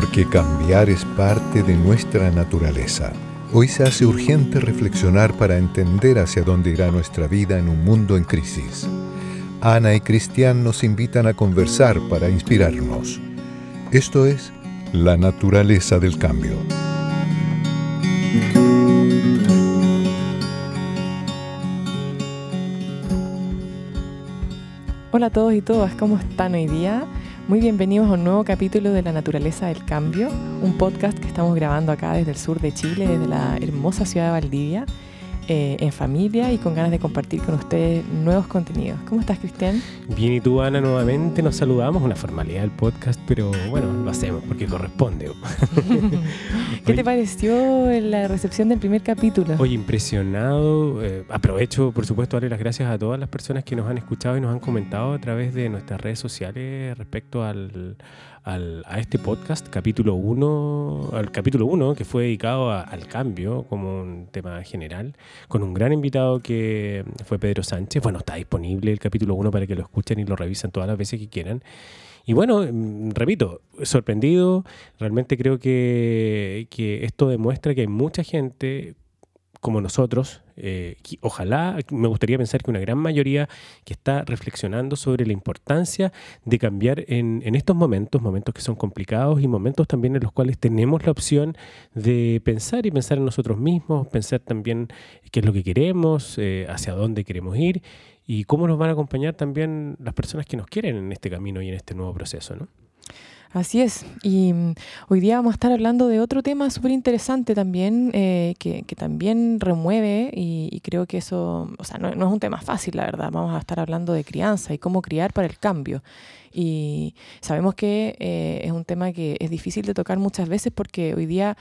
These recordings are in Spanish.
porque cambiar es parte de nuestra naturaleza. Hoy se hace urgente reflexionar para entender hacia dónde irá nuestra vida en un mundo en crisis. Ana y Cristian nos invitan a conversar para inspirarnos. Esto es la naturaleza del cambio. Hola a todos y todas, ¿cómo están hoy día? Muy bienvenidos a un nuevo capítulo de La Naturaleza del Cambio, un podcast que estamos grabando acá desde el sur de Chile, desde la hermosa ciudad de Valdivia. Eh, en familia y con ganas de compartir con ustedes nuevos contenidos. ¿Cómo estás, Cristian? Bien, y tú, Ana, nuevamente nos saludamos, una formalidad del podcast, pero bueno, lo hacemos porque corresponde. ¿Qué te pareció la recepción del primer capítulo? Hoy impresionado. Eh, aprovecho, por supuesto, darle las gracias a todas las personas que nos han escuchado y nos han comentado a través de nuestras redes sociales respecto al, a este podcast, capítulo 1, al capítulo 1, que fue dedicado al cambio como un tema general, con un gran invitado que fue Pedro Sánchez. Bueno, está disponible el capítulo 1 para que lo escuchen y lo revisen todas las veces que quieran. Y bueno, mm, repito, sorprendido, realmente creo que, que esto demuestra que hay mucha gente como nosotros, eh, ojalá, me gustaría pensar que una gran mayoría que está reflexionando sobre la importancia de cambiar en, estos momentos, momentos que son complicados y momentos también en los cuales tenemos la opción de pensar y pensar en nosotros mismos, pensar también qué es lo que queremos, eh, hacia dónde queremos ir y cómo nos van a acompañar también las personas que nos quieren en este camino y en este nuevo proceso. ¿no? Así es. Y mm, hoy día vamos a estar hablando de otro tema súper interesante también, eh, que, también remueve y, creo que eso, o sea, no, es un tema fácil, la verdad. Vamos a estar hablando de crianza y cómo criar para el cambio. Y sabemos que eh, es un tema que es difícil de tocar muchas veces porque hoy día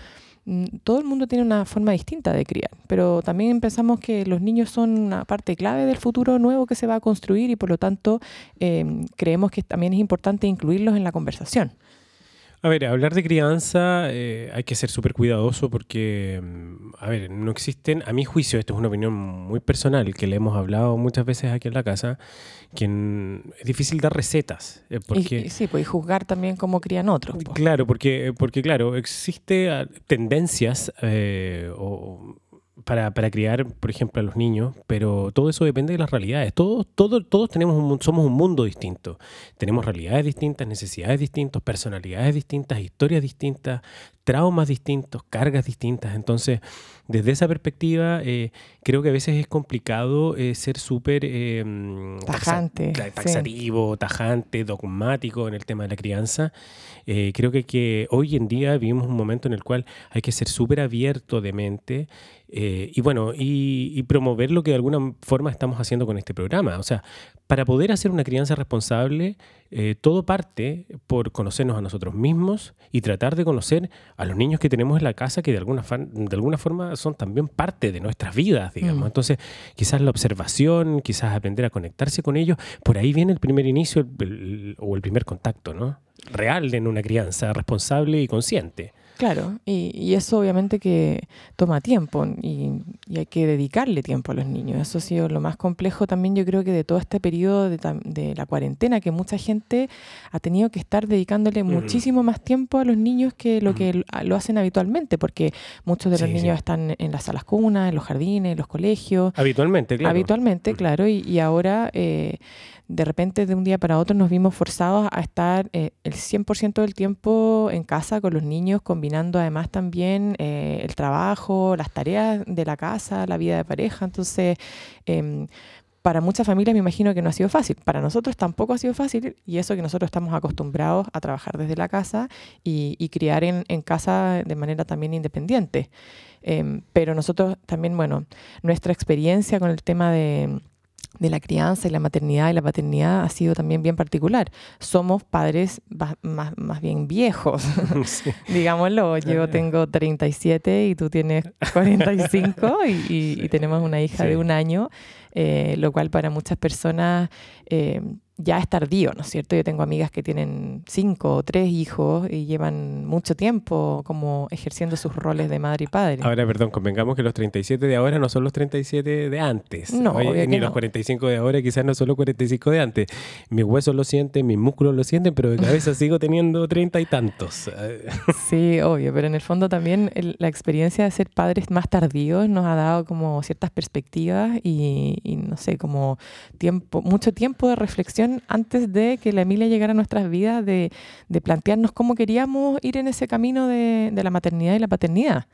todo el mundo tiene una forma distinta de criar, pero también pensamos que los niños son una parte clave del futuro nuevo que se va a construir y por lo tanto em, creemos que también es importante incluirlos en la conversación. A ver, hablar de crianza eh, hay que ser súper cuidadoso porque, mm, a ver, no existen, a mi juicio, esto es una opinión muy personal que le hemos hablado muchas veces aquí en la casa, que es difícil dar recetas. Eh, porque, sí, pues juzgar también cómo crían otros. Claro, porque, porque claro, existe ah, tendencias eh, o para, para, criar, por ejemplo, a los niños, pero todo eso depende de las realidades. Todos, todos, todos tenemos un, somos un mundo distinto. Tenemos realidades distintas, necesidades distintas, personalidades distintas, historias distintas, traumas distintos, cargas distintas. Entonces, desde esa perspectiva, eh, creo que a veces es complicado eh, ser súper eh, tajante, taxativo, tajante, dogmático en el tema de la crianza. creo que, que hoy en día vivimos un momento en el cual hay que ser súper abierto de mente y bueno, y, promover lo que de alguna forma estamos haciendo con este programa. O sea, para poder hacer una crianza responsable, todo parte por conocernos a nosotros mismos y tratar de conocer a los niños que tenemos en la casa que de alguna, de alguna forma son también parte de nuestras vidas, digamos. Mm. Entonces, quizás la observación, quizás aprender a conectarse con ellos, por ahí viene el primer inicio o el primer contacto, ¿no? Real en una crianza responsable y consciente. Claro, y, eso obviamente que toma tiempo y, hay que dedicarle tiempo a los niños. Eso ha sido lo más complejo también yo creo que de todo este periodo de, la cuarentena, que mucha gente ha tenido que estar dedicándole muchísimo más tiempo a los niños que lo que lo hacen habitualmente, porque muchos de los niños están en las salas cunas, en los jardines, en los colegios. Habitualmente, claro. Habitualmente, claro, y, ahora... Eh, de repente de un día para otro nos vimos forzados a estar eh, el 100% del tiempo en casa con los niños, combinando además también eh, el trabajo, las tareas de la casa, la vida de pareja. Entonces, em, para muchas familias me imagino que no ha sido fácil. Para nosotros tampoco ha sido fácil y eso que nosotros estamos acostumbrados a trabajar desde la casa y, criar en, en, casa de manera también independiente. Em, pero nosotros también, bueno, nuestra experiencia con el tema de de la crianza y la maternidad y la paternidad ha sido también bien particular. Somos padres más, más bien viejos, digámoslo. Yo tengo 37 y tú tienes 45 y, y, tenemos una hija de un año, eh, lo cual para muchas personas... Eh, ya es tardío, ¿no es cierto? Yo tengo amigas que tienen cinco o tres hijos y llevan mucho tiempo como ejerciendo sus roles de madre y padre. Ahora, perdón, convengamos que los 37 de ahora no son los 37 de antes. No, ni los 45 de ahora quizás no son los 45 de antes. Mis huesos lo sienten, mis músculos lo sienten, pero de cabeza sigo teniendo treinta y tantos. sí, obvio, pero en el fondo también la experiencia de ser padres más tardíos nos ha dado como ciertas perspectivas y, y no sé, como tiempo, mucho tiempo de reflexión antes de que la Emilia llegara a nuestras vidas, de, plantearnos cómo queríamos ir en ese camino de, la maternidad y la paternidad.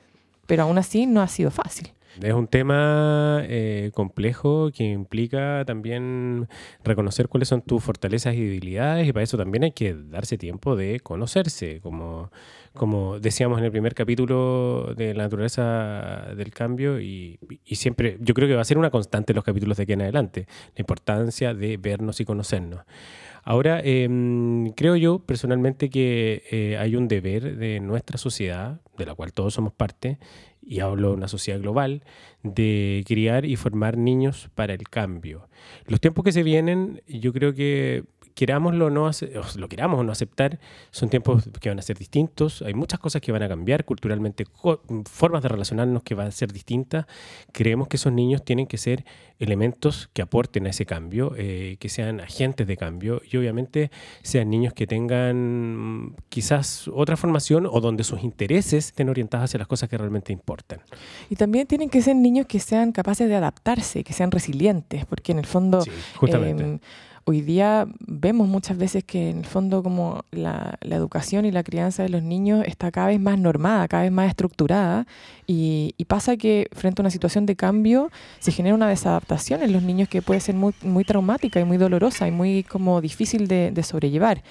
Pero aún así no ha sido fácil. Es un tema eh, complejo que implica también reconocer cuáles son tus fortalezas y debilidades y para eso también hay que darse tiempo de conocerse, como, como decíamos en el primer capítulo de la naturaleza del cambio y, siempre yo creo que va a ser una constante en los capítulos de aquí en adelante, la importancia de vernos y conocernos. Ahora, em, creo yo personalmente que eh, hay un deber de nuestra sociedad, de la cual todos somos parte, y hablo de una sociedad global, de criar y formar niños para el cambio. Los tiempos que se vienen, yo creo que querámoslo o no, lo queramos o no aceptar, son tiempos que van a ser distintos, hay muchas cosas que van a cambiar culturalmente, formas de relacionarnos que van a ser distintas. Creemos que esos niños tienen que ser elementos que aporten a ese cambio, eh, que sean agentes de cambio y obviamente sean niños que tengan mm, quizás otra formación o donde sus intereses estén orientados hacia las cosas que realmente importan. Y también tienen que ser niños que sean capaces de adaptarse, que sean resilientes, porque en el fondo... justamente. Em, hoy día vemos muchas veces que en el fondo como la, educación y la crianza de los niños está cada vez más normada, cada vez más estructurada y, pasa que frente a una situación de cambio se genera una desadaptación en los niños que puede ser muy, muy traumática y muy dolorosa y muy como difícil de sobrellevar.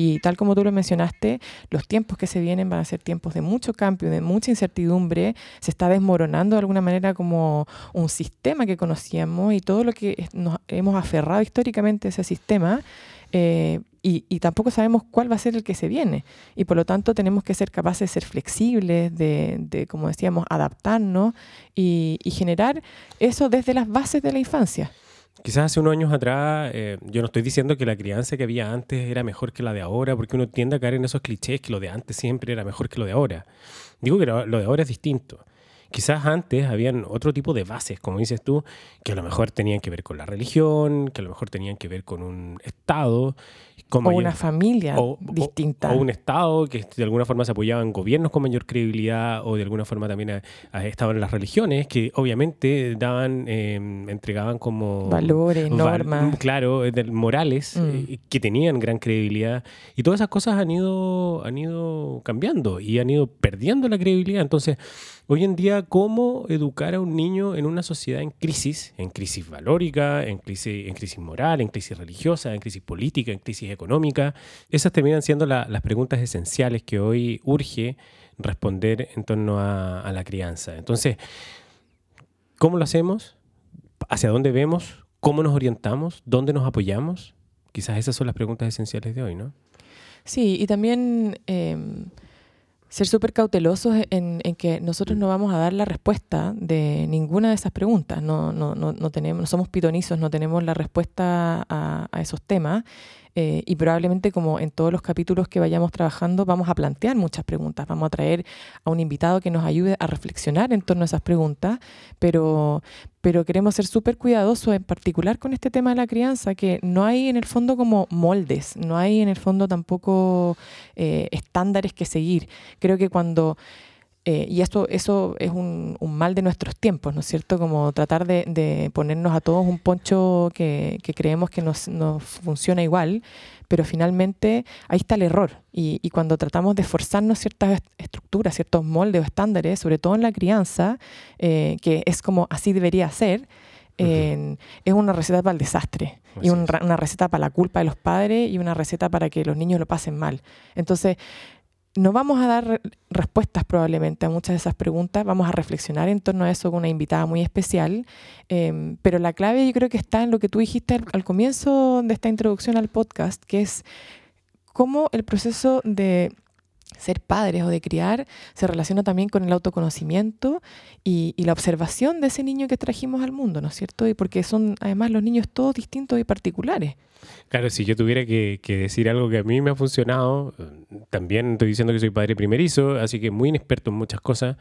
Y tal como tú lo mencionaste, los tiempos que se vienen van a ser tiempos de mucho cambio, de mucha incertidumbre. Se está desmoronando de alguna manera como un sistema que conocíamos y todo lo que nos hemos aferrado históricamente a ese sistema. Eh, y, tampoco sabemos cuál va a ser el que se viene. Y por lo tanto tenemos que ser capaces de ser flexibles, de, como decíamos, adaptarnos y generar eso desde las bases de la infancia. Quizás hace unos años atrás, eh, yo no estoy diciendo que la crianza que había antes era mejor que la de ahora, porque uno tiende a caer en esos clichés que lo de antes siempre era mejor que lo de ahora. Digo que lo de ahora es distinto. Quizás antes habían otro tipo de bases, como dices tú, que a lo mejor tenían que ver con la religión, que a lo mejor tenían que ver con un Estado. o una familia distinta. O, un Estado que de alguna forma se apoyaba en gobiernos con mayor credibilidad, o de alguna forma también estaban las religiones, que obviamente daban, em, entregaban como... Valores, normas. Claro, morales, mm. eh, que tenían gran credibilidad. Y todas esas cosas han ido, han ido cambiando y han ido perdiendo la credibilidad. Entonces, Hoy en día, ¿cómo educar a un niño en una sociedad en crisis, en crisis valórica, en crisis, moral, en crisis religiosa, en crisis política, en crisis económica? Esas terminan siendo las preguntas esenciales que hoy urge responder en torno a, la crianza. Entonces, ¿cómo lo hacemos? ¿Hacia dónde vemos? ¿Cómo nos orientamos? ¿Dónde nos apoyamos? Quizás esas son las preguntas esenciales de hoy, ¿no? Sí, y también... Em, ser súper cautelosos en, que nosotros no vamos a dar la respuesta de ninguna de esas preguntas. No, no, no, no tenemos, no somos pitonizos, no tenemos la respuesta a, a esos temas. Eh, y probablemente como en todos los capítulos que vayamos trabajando vamos a plantear muchas preguntas, vamos a traer a un invitado que nos ayude a reflexionar en torno a esas preguntas, pero, pero queremos ser súper cuidadosos en particular con este tema de la crianza, que no hay en el fondo como moldes, no hay en el fondo tampoco eh, estándares que seguir. Creo que cuando eh, y esto, eso es un, mal de nuestros tiempos, ¿no es cierto? Como tratar de, ponernos a todos un poncho que, creemos que nos, funciona igual, pero finalmente ahí está el error. Y, cuando tratamos de forzarnos ciertas estructuras, ciertos moldes o estándares, sobre todo en la crianza, eh, que es como así debería ser, es una receta para el desastre y una receta para la culpa de los padres y una receta para que los niños lo pasen mal. Entonces, no vamos a dar respuestas probablemente a muchas de esas preguntas, vamos a reflexionar en torno a eso con una invitada muy especial, em, pero la clave yo creo que está en lo que tú dijiste al, comienzo de esta introducción al podcast, que es cómo el proceso de ser padres o de criar se relaciona también con el autoconocimiento y, la observación de ese niño que trajimos al mundo, ¿no es cierto? Y porque son además los niños todos distintos y particulares. Claro, si yo tuviera que, decir algo que a mí me ha funcionado, también estoy diciendo que soy padre primerizo, así que muy inexperto en muchas cosas,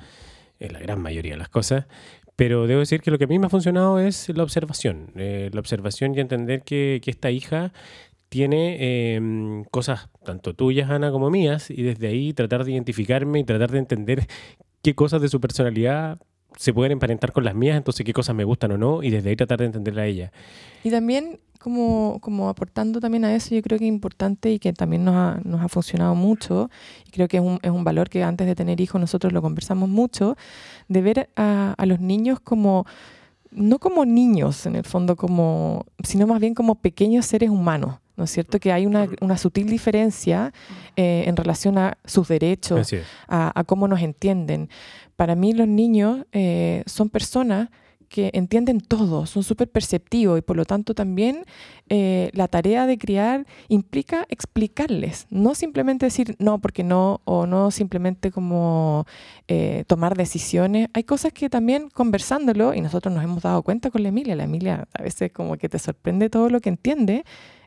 en la gran mayoría de las cosas, pero debo decir que lo que a mí me ha funcionado es la observación, eh, la observación y entender que, que esta hija tiene em, cosas tanto tuyas, Ana, como mías, y desde ahí tratar de identificarme y tratar de entender qué cosas de su personalidad se pueden emparentar con las mías, entonces qué cosas me gustan o no, y desde ahí tratar de entenderla a ella. Y también, como, como aportando también a eso, yo creo que es importante y que también nos ha, nos ha funcionado mucho, y creo que es un, es un, valor que antes de tener hijos nosotros lo conversamos mucho, de ver a, a los niños como no como niños en el fondo, como, sino más bien como pequeños seres humanos. ¿No es cierto? Que hay una, sutil diferencia eh, en relación a sus derechos, a, cómo nos entienden. Para mí los niños eh, son personas que entienden todo, son súper perceptivos y por lo tanto también eh, la tarea de criar implica explicarles, no simplemente decir no porque no o no simplemente como tomar decisiones. Hay cosas que también conversándolo, y nosotros nos hemos dado cuenta con la Emilia, la Emilia a veces como que te sorprende todo lo que entiende,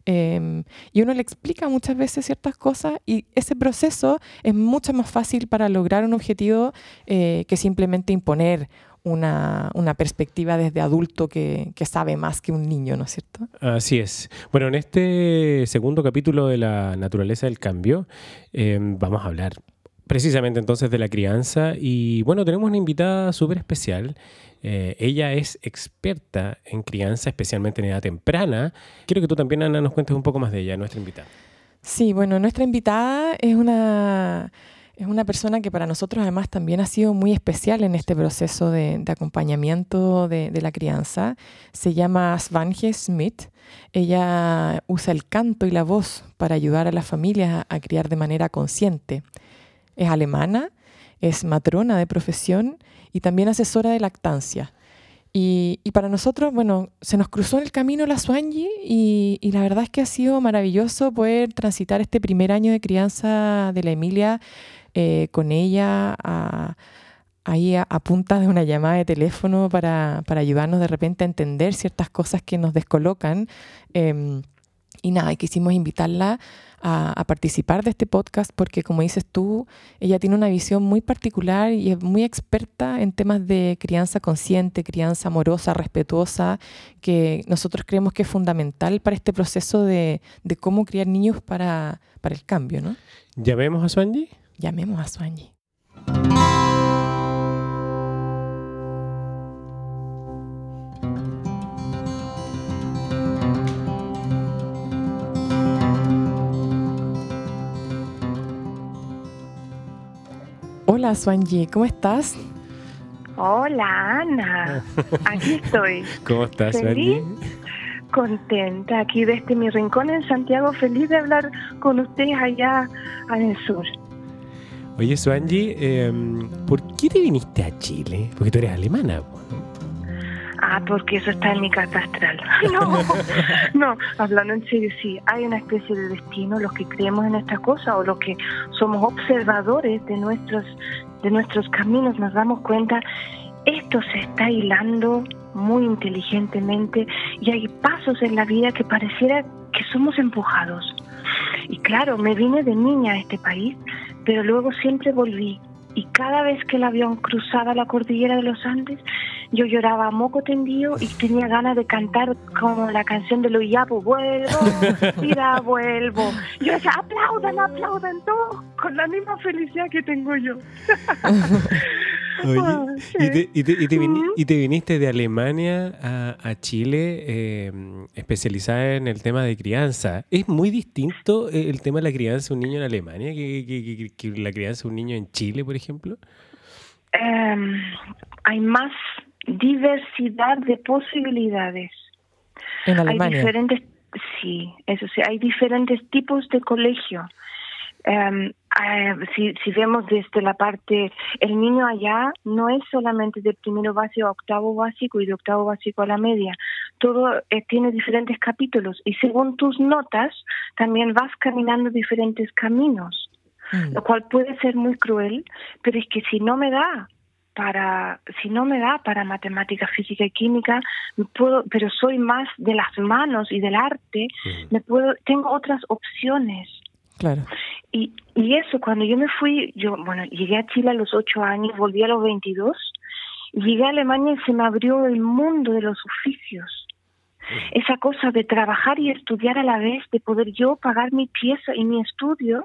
Em, y uno le explica muchas veces ciertas cosas y ese proceso es mucho más fácil para lograr un objetivo eh, que simplemente imponer una, una, perspectiva desde adulto que, sabe más que un niño, ¿no es cierto? Así es. Bueno, en este segundo capítulo de la naturaleza del cambio em, vamos a hablar precisamente entonces de la crianza y bueno, tenemos una invitada súper especial. Eh, ella es experta en crianza, especialmente en edad temprana. Quiero que tú también, Ana, nos cuentes un poco más de ella, nuestra invitada. Sí, bueno, nuestra invitada es una, es una persona que para nosotros además también ha sido muy especial en este proceso de, acompañamiento de, la crianza. Se llama Svanje Smith. Ella usa el canto y la voz para ayudar a las familias a criar de manera consciente. Es alemana, es matrona de profesión y también asesora de lactancia. Y, para nosotros, bueno, se nos cruzó en el camino la Swanji y, la verdad es que ha sido maravilloso poder transitar este primer año de crianza de la Emilia eh, con ella ahí a, punta de una llamada de teléfono para, ayudarnos de repente a entender ciertas cosas que nos descolocan. Em, y nada, quisimos invitarla a, participar de este podcast porque, como dices tú, ella tiene una visión muy particular y es muy experta en temas de crianza consciente, crianza amorosa, respetuosa, que nosotros creemos que es fundamental para este proceso de, cómo criar niños para, para el cambio. ¿no? ¿Llamemos a Swanji? Llamemos a Swanji. Hola, Swanji, ¿cómo estás? Hola, Ana. Aquí estoy. ¿Cómo estás, Feliz, Contenta aquí desde mi rincón en Santiago, feliz de hablar con ustedes allá en el sur. Oye, Swanji, em, ¿por qué te viniste a Chile? Porque tú eres alemana. Ah, porque eso está en mi carta astral. No, no, hablando en serio, sí, hay una especie de destino, los que creemos en esta cosa o los que somos observadores de nuestros, de nuestros caminos, nos damos cuenta, esto se está hilando muy inteligentemente y hay pasos en la vida que pareciera que somos empujados. Y claro, me vine de niña a este país, pero luego siempre volví. Y cada vez que el avión cruzaba la cordillera de los Andes, yo lloraba a moco tendido y tenía ganas de cantar como la canción de los Yapos, vuelvo, mira, vuelvo. Yo decía, aplaudan, aplaudan todos con la misma felicidad que tengo yo. Oye, y, te, viniste de Alemania a, Chile eh, especializada en el tema de crianza. ¿Es muy distinto eh, el tema de la crianza de un niño en Alemania que, la crianza de un niño en Chile, por ejemplo? Em, hay más diversidad de posibilidades. En Alemania. Hay diferentes, sí, eso sí, hay diferentes tipos de colegio. Em, eh, si, si vemos desde la parte, el niño allá no es solamente de primero básico a octavo básico y de octavo básico a la media. Todo eh, tiene diferentes capítulos y según tus notas también vas caminando diferentes caminos. mm. lo cual puede ser muy cruel, pero es que si no me da para si no me da para matemática, física y química, puedo, pero soy más de las manos y del arte, me puedo tengo otras opciones. Claro. Y, y eso, cuando yo me fui, yo, bueno, llegué a Chile a los ocho años, volví a los 22, llegué a Alemania y se me abrió el mundo de los oficios. Esa cosa de trabajar y estudiar a la vez, de poder yo pagar mi pieza y mi estudio,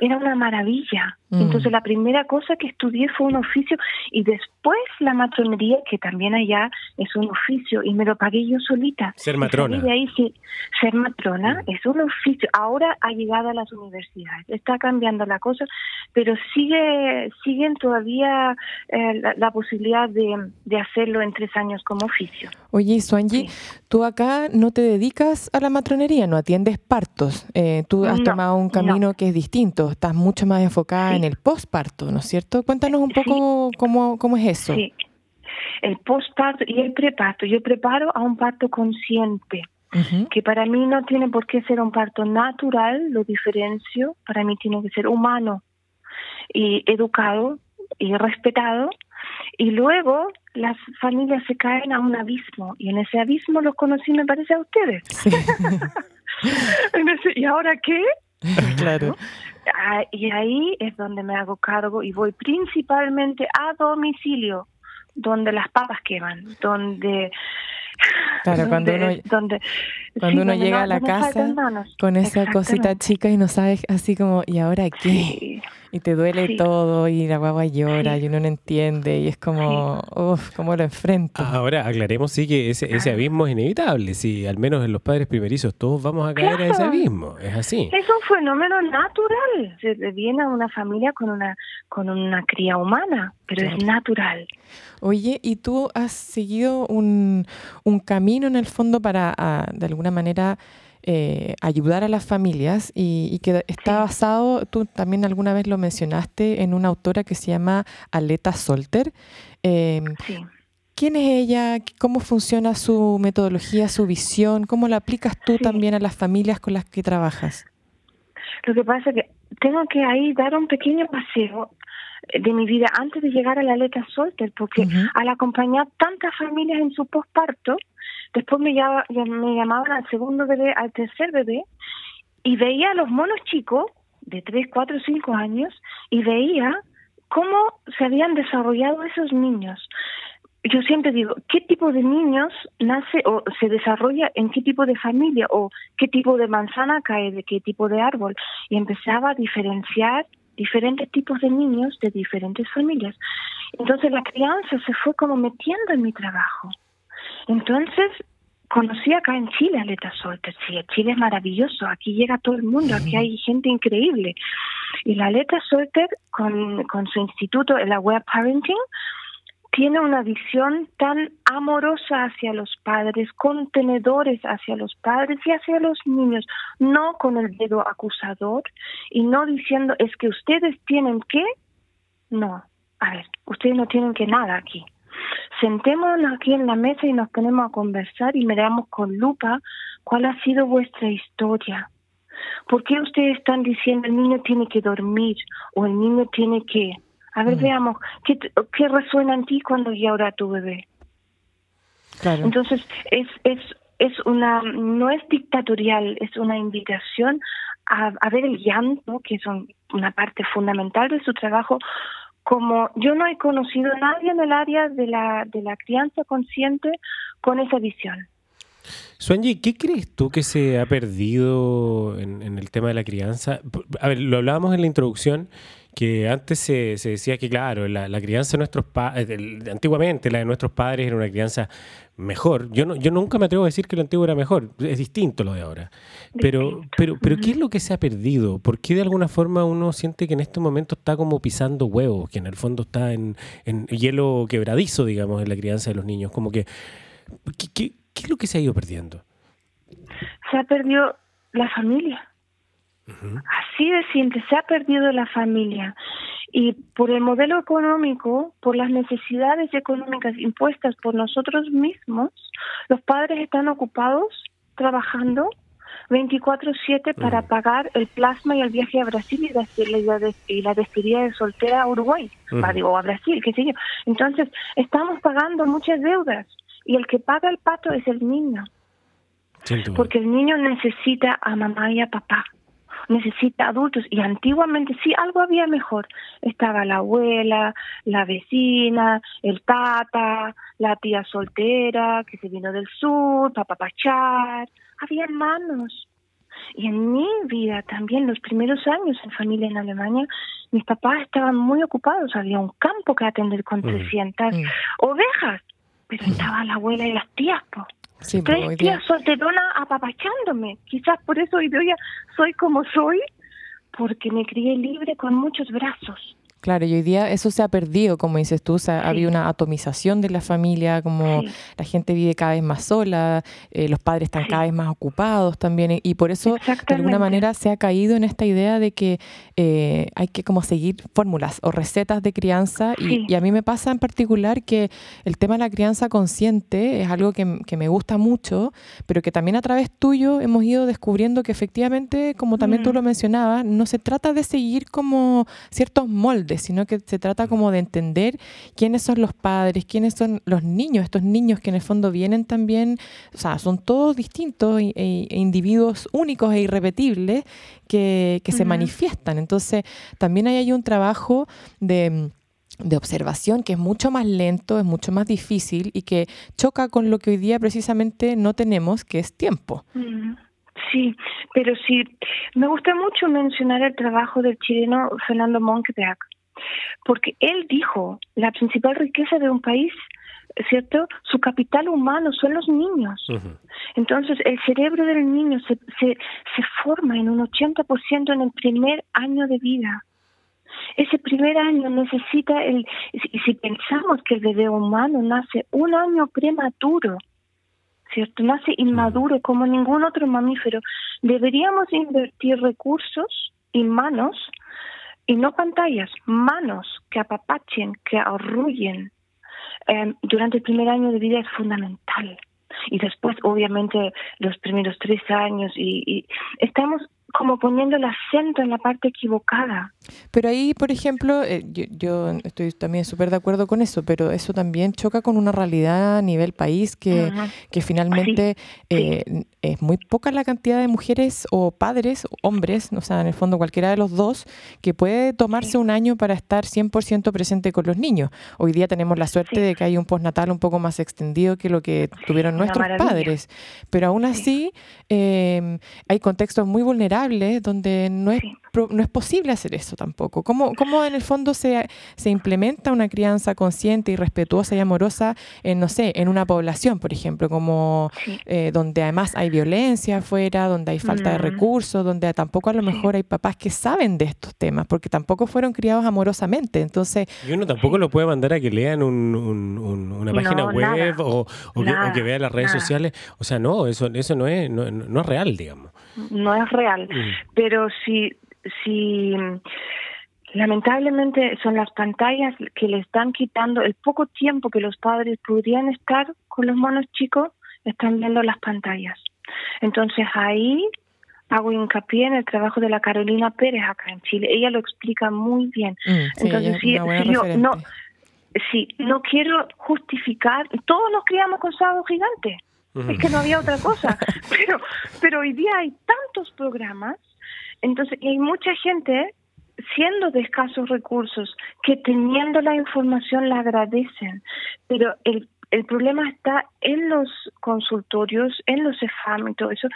era una maravilla. Mm. Entonces la primera cosa que estudié fue un oficio y después la matronería, que también allá es un oficio y me lo pagué yo solita. Ser matrona. de ahí sí, ser matrona mm. es un oficio. Ahora ha llegado a las universidades, está cambiando la cosa, pero sigue siguen todavía eh, la, posibilidad de, de, hacerlo en tres años como oficio. Oye, Suanji, tú acá no te dedicas a la matronería, no atiendes partos. Eh, tú has tomado un camino que es distinto, estás mucho más enfocada en el postparto, ¿no es cierto? Cuéntanos un poco cómo, cómo es eso. Sí, el postparto y el preparto. Yo preparo a un parto consciente. que para mí no tiene por qué ser un parto natural, lo diferencio, para mí tiene que ser humano y educado y respetado, y luego las familias se caen a un abismo, y en ese abismo los conocí, me parece, a ustedes. ¿Y ahora qué? Claro. Ah, y ahí es donde me hago cargo y voy principalmente a domicilio, donde las papas queman, donde Claro, cuando uno, cuando uno llega a la casa con esa cosita chica y no sabes así como, ¿y ahora qué? Y te duele todo y la guagua llora y uno no entiende y es como, uff, ¿cómo lo enfrento? Ahora aclaremos sí que ese, ese abismo es inevitable, sí, al menos en los padres primerizos todos vamos a caer a ese abismo, es así. Es un fenómeno natural, se viene a una familia con una, con una cría humana, pero es natural. Oye, ¿y tú has seguido un, un camino en el fondo para, ah, de alguna manera, eh, ayudar a las familias y, que está basado, tú también alguna vez lo mencionaste, en una autora que se llama Aleta Solter. Em, ¿Quién es ella? ¿Cómo funciona su metodología, su visión? ¿Cómo la aplicas tú también a las familias con las que trabajas? Lo que pasa es que tengo que ahí dar un pequeño paseo de mi vida antes de llegar a la Aleta Solter, porque al acompañar tantas familias en su posparto, Después me, me llamaban al segundo bebé, al tercer bebé, y veía a los monos chicos de 3, 4, 5 años y veía cómo se habían desarrollado esos niños. Yo siempre digo, ¿qué tipo de niños nace o se desarrolla en qué tipo de familia o qué tipo de manzana cae de qué tipo de árbol? Y empezaba a diferenciar diferentes tipos de niños de diferentes familias. Entonces la crianza se fue como metiendo en mi trabajo. Entonces, conocí acá en Chile a Leta Solter. Sí, Chile es maravilloso, aquí llega todo el mundo, aquí hay gente increíble. Y la Leta Solter, con, con su instituto, el Aware Parenting, tiene una visión tan amorosa hacia los padres, contenedores hacia los padres y hacia los niños, no con el dedo acusador y no diciendo es que ustedes tienen que, no, a ver, ustedes no tienen que nada aquí sentémonos aquí en la mesa y nos ponemos a conversar y miramos con lupa cuál ha sido vuestra historia. ¿Por qué ustedes están diciendo el niño tiene que dormir o el niño tiene que... A ver, mm. veamos, ¿qué, ¿qué resuena en ti cuando llora tu bebé? Claro. Entonces, es, es, es una, no es dictatorial, es una invitación a, a ver el llanto, que es una parte fundamental de su trabajo, como yo no he conocido a nadie en el área de la, de la crianza consciente con esa visión. Suanji, ¿qué crees tú que se ha perdido en, en, el tema de la crianza? A ver, lo hablábamos en la introducción que antes se, se decía que, claro, la, crianza de nuestros padres, antiguamente la de nuestros padres era una crianza mejor. Yo no, yo nunca me atrevo a decir que lo antiguo era mejor, es distinto lo de ahora. Pero, pero, pero ¿qué es lo que se ha perdido? ¿Por qué de alguna forma uno siente que en este momento está como pisando huevos, que en el fondo está en, en hielo quebradizo, digamos, en la crianza de los niños? Como que, ¿qué, qué, qué es lo que se ha ido perdiendo? Se ha perdido la familia Así de simple, se ha perdido la familia. Y por el modelo económico, por las necesidades económicas impuestas por nosotros mismos, los padres están ocupados trabajando 24/7 para pagar el plasma y el viaje a Brasil y la, y la despedida de soltera a Uruguay, digo, a Brasil, qué sé yo. Entonces, estamos pagando muchas deudas y el que paga el pato es el niño. Porque el niño necesita a mamá y a papá necesita adultos y antiguamente sí algo había mejor. Estaba la abuela, la vecina, el tata, la tía soltera que se vino del sur para papachar. Había hermanos. Y en mi vida también, los primeros años en familia en Alemania, mis papás estaban muy ocupados. Había un campo que atender con 300 mm. ovejas, pero estaba la abuela y las tías, pues. Sí, Tres días solterona apapachándome. Quizás por eso hoy día soy como soy, porque me crié libre con muchos brazos. Claro, y hoy día eso se ha perdido, como dices tú, o había una atomización de la familia, como la gente vive cada vez más sola, eh, los padres están cada vez más ocupados también, y por eso de alguna manera se ha caído en esta idea de que eh, hay que como seguir fórmulas o recetas de crianza, y, a mí me pasa en particular que el tema de la crianza consciente es algo que, que, me gusta mucho, pero que también a través tuyo hemos ido descubriendo que efectivamente, como también tú lo mencionabas, no se trata de seguir como ciertos moldes, sino que se trata como de entender quiénes son los padres, quiénes son los niños, estos niños que en el fondo vienen también, o sea, son todos distintos e, e individuos únicos e irrepetibles que, se manifiestan. Entonces, también hay un trabajo de observación que es mucho más lento, es mucho más difícil y que choca con lo que hoy día precisamente no tenemos, que es tiempo. Sí, pero sí, me gusta mucho mencionar el trabajo del chileno Fernando Monkeberg, porque él dijo, la principal riqueza de un país, ¿cierto? Su capital humano son los niños. Entonces, el cerebro del niño se, se, se forma en un 80% en el primer año de vida. Ese primer año necesita el, si, si pensamos que el bebé humano nace un año prematuro, ¿cierto? Nace inmaduro como ningún otro mamífero. Deberíamos invertir recursos y manos y no pantallas, manos que apapachen, que arrullen. Em, durante el primer año de vida es fundamental. Y después, obviamente, los primeros tres años. Y, y estamos como poniendo el acento en la parte equivocada. Pero ahí, por ejemplo, eh, yo, estoy también súper de acuerdo con eso, pero eso también choca con una realidad a nivel país que, que finalmente eh, es muy poca la cantidad de mujeres o padres, hombres, o sea, en el fondo cualquiera de los dos, que puede tomarse un año para estar 100% presente con los niños. Hoy día tenemos la suerte de que hay un postnatal un poco más extendido que lo que tuvieron nuestros padres, pero aún así eh, hay contextos muy vulnerables donde no es, no es posible hacer eso tampoco. ¿Cómo, cómo en el fondo se, se implementa una crianza consciente y respetuosa y amorosa en, no sé, en una población, por ejemplo, como eh, donde además hay violencia afuera, donde hay falta de mm. recursos, donde tampoco a lo mejor hay papás que saben de estos temas, porque tampoco fueron criados amorosamente. Entonces, y uno tampoco lo puede mandar a que lean un, una página web o, que, vea las redes sociales. O sea, no, eso, eso no, es, no, no es real, digamos no es real. Mm. Pero si, si lamentablemente son las pantallas que le están quitando el poco tiempo que los padres podrían estar con los monos chicos, están viendo las pantallas. Entonces ahí hago hincapié en el trabajo de la Carolina Pérez acá en Chile. Ella lo explica muy bien. Mm, Entonces, si, yo no, sí, no quiero justificar, todos nos criamos con sábado gigante es que no había otra cosa. Pero, pero hoy día hay tantos programas, entonces hay mucha gente siendo de escasos recursos que teniendo la información la agradecen, pero el, el problema está en los consultorios, en los EFAM y todo eso,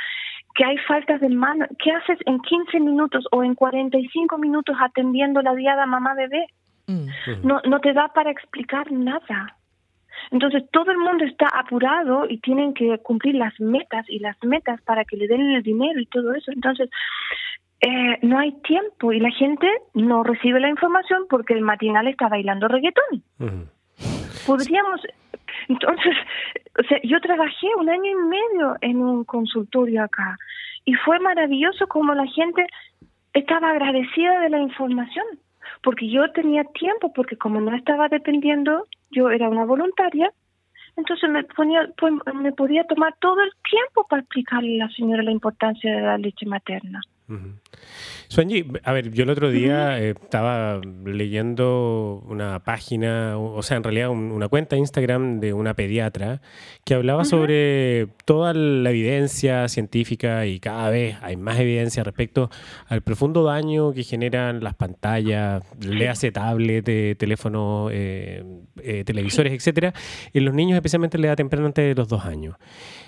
que hay faltas de mano. ¿Qué haces en 15 minutos o en 45 minutos atendiendo la diada mamá-bebé? Mm. No, no te da para explicar nada. Entonces todo el mundo está apurado y tienen que cumplir las metas y las metas para que le den el dinero y todo eso. Entonces eh, no hay tiempo y la gente no recibe la información porque el matinal está bailando reggaetón. Podríamos, entonces, o sea, yo trabajé un año y medio en un consultorio acá y fue maravilloso como la gente estaba agradecida de la información porque yo tenía tiempo, porque como no estaba dependiendo, yo era una voluntaria, Entonces me, ponía, me podía tomar todo el tiempo para explicarle a la señora la importancia de la leche materna. Suanji, a ver, yo el otro día eh, estaba leyendo una página, o sea, en realidad una cuenta de Instagram de una pediatra que hablaba sobre toda la evidencia científica y cada vez hay más evidencia respecto al profundo daño que generan las pantallas, le hace tablet, eh, teléfonos, eh, televisores, etcétera, en los niños, especialmente en la edad temprana antes de los dos años.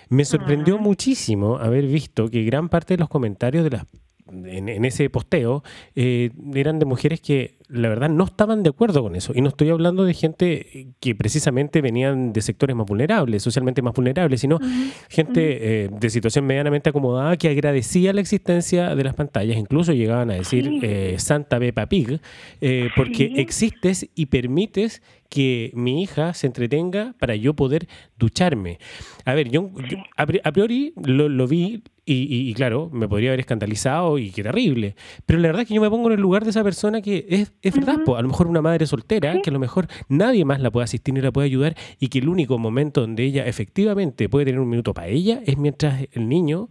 Me sorprendió muchísimo haber visto que gran parte de los comentarios de las en, ese posteo eh, eran de mujeres que la verdad no estaban de acuerdo con eso. Y no estoy hablando de gente que precisamente venían de sectores más vulnerables, socialmente más vulnerables, sino gente eh, de situación medianamente acomodada que agradecía la existencia de las pantallas. Incluso llegaban a decir eh, Santa Bepa Pig, porque existes y permites que mi hija se entretenga para yo poder ducharme. A ver, yo, a, priori lo, lo vi y, claro, me podría haber escandalizado y qué terrible. Pero la verdad es que yo me pongo en el lugar de esa persona que es, es verdad, a lo mejor una madre soltera, que a lo mejor nadie más la puede asistir ni la puede ayudar y que el único momento donde ella efectivamente puede tener un minuto para ella es mientras el niño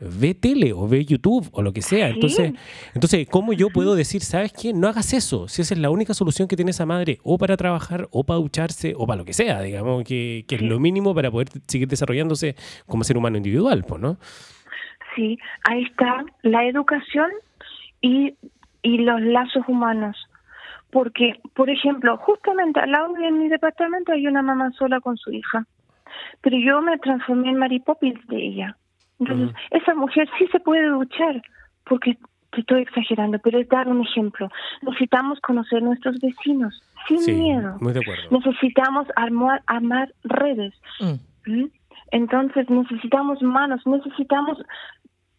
ve tele o ve YouTube o lo que sea. Entonces, entonces, ¿cómo yo puedo decir, sabes qué? No hagas eso. Si esa es la única solución que tiene esa madre, o para trabajar, o para ducharse, o para lo que sea, digamos, que, que es lo mínimo para poder seguir desarrollándose como ser humano individual, pues, ¿no? sí, ahí está la educación y, y los lazos humanos. Porque, por ejemplo, justamente al lado de mi departamento hay una mamá sola con su hija, pero yo me transformé en Mary Poppins de ella. Entonces, esa mujer sí se puede duchar, porque te estoy exagerando, pero es dar un ejemplo. Necesitamos conocer nuestros vecinos sin miedo. Muy de acuerdo. Necesitamos armar, armar redes. Mm. ¿Mm? Entonces necesitamos manos, necesitamos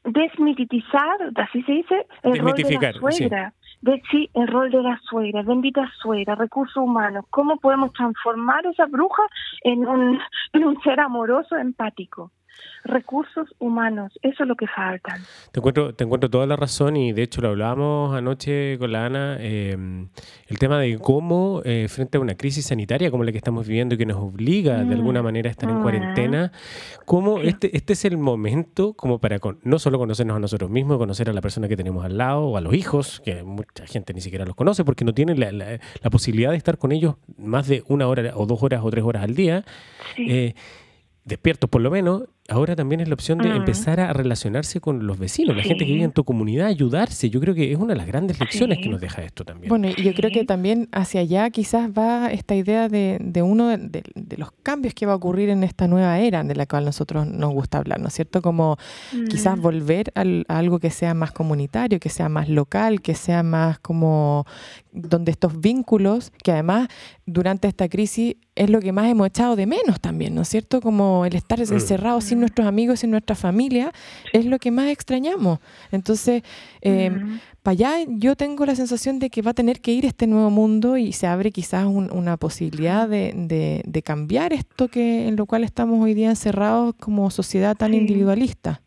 desmitizar, así se dice, el rol de la suegra. Sí. El rol de la suegra, bendita suegra, recursos humanos. ¿Cómo podemos transformar esa bruja en un, en un ser amoroso, empático? Recursos humanos, eso es lo que falta. Te encuentro, te encuentro toda la razón y de hecho lo hablábamos anoche con la Ana, em, el tema de cómo eh, frente a una crisis sanitaria como la que estamos viviendo y que nos obliga de alguna mm. manera a estar en cuarentena, cómo este, este es el momento como para no solo conocernos a nosotros mismos, conocer a la persona que tenemos al lado o a los hijos, que mucha gente ni siquiera los conoce porque no tienen la, la, posibilidad de estar con ellos más de una hora o dos horas o tres horas al día. Eh, despiertos por lo menos, ahora también es la opción de mm. empezar a relacionarse con los vecinos, la gente que vive en tu comunidad, ayudarse. Yo creo que es una de las grandes lecciones que nos deja esto también. Bueno, y yo creo que también hacia allá quizás va esta idea de, de uno de, los cambios que va a ocurrir en esta nueva era de la cual nosotros nos gusta hablar, ¿no es cierto? Como quizás mm. volver a algo que sea más comunitario, que sea más local, que sea más como donde estos vínculos, que además durante esta crisis es lo que más hemos echado de menos también, ¿no es cierto? Como el estar mm. encerrado sin nuestros amigos y nuestra familia es lo que más extrañamos. Entonces, eh, para allá yo tengo la sensación de que va a tener que ir este nuevo mundo y se abre quizás una posibilidad de, de, cambiar esto que en lo cual estamos hoy día encerrados como sociedad tan individualista.